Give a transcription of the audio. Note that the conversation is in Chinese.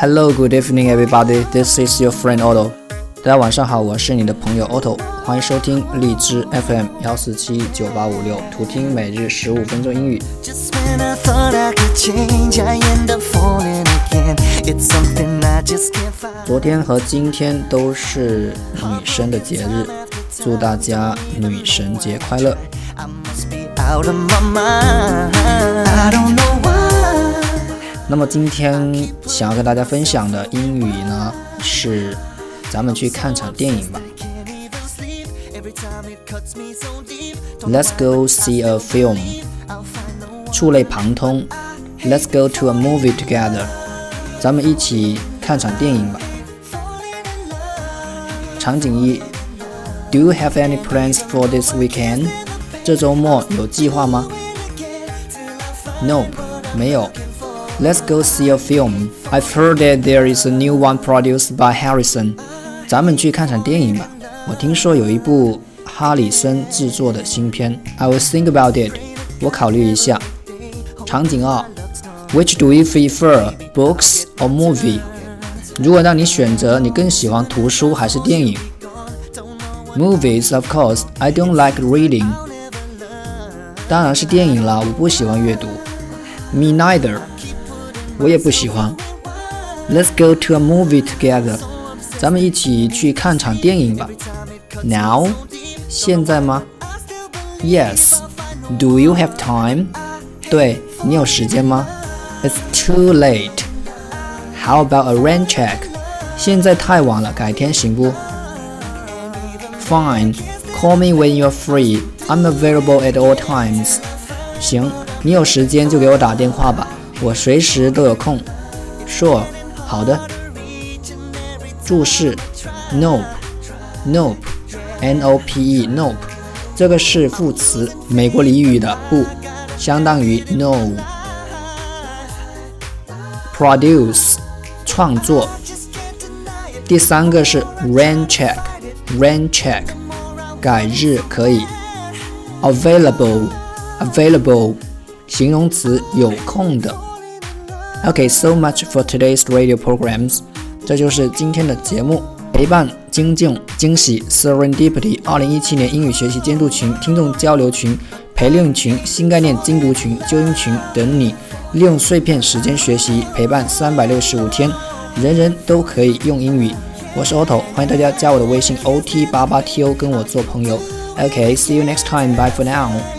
Hello, good evening, everybody. This is your friend Otto. 大家晚上好，我是你的朋友 Otto，欢迎收听荔枝 FM 幺四七九八五六，图听每日十五分钟英语。昨天和今天都是女生的节日，祝大家女神节快乐。那么今天想要跟大家分享的英语呢，是咱们去看场电影吧。Let's go see a film。触类旁通。Let's go to a movie together。咱们一起看场电影吧。场景一：Do you have any plans for this weekend？这周末有计划吗？Nope，没有。Let's go see a film. I've heard that there is a new one produced by Harrison. 咱们去看场电影吧。我听说有一部哈里森制作的新片。I will think about it. 我考虑一下。场景二，Which do you prefer, books or movie? 如果让你选择，你更喜欢图书还是电影？Movies, of course. I don't like reading. 当然是电影了，我不喜欢阅读。Me neither. 我也不喜欢。Let's go to a movie together。咱们一起去看场电影吧。Now，现在吗？Yes。Do you have time？对你有时间吗？It's too late。How about a rain check？现在太晚了，改天行不？Fine。Call me when you're free. I'm available at all times. 行，你有时间就给我打电话吧。 我随时都有空。Sure，好的。注释：nope，nope，n-o-p-e，nope，这个是副词，美国俚语的不，相当于 no。Produce，创作。第三个是 rain check，rain check，改日可以。Available，available，形容词，有空的。Okay, so much for today's radio programs. 这就是今天的节目，陪伴、精进、惊喜，Serendipity。二零一七年英语学习监督群、听众交流群、陪练群、新概念精读群、纠音群等你，利用碎片时间学习，陪伴三百六十五天，人人都可以用英语。我是 Otto，欢迎大家加我的微信 ot 八八 to 跟我做朋友。Okay, see you next time. Bye for now.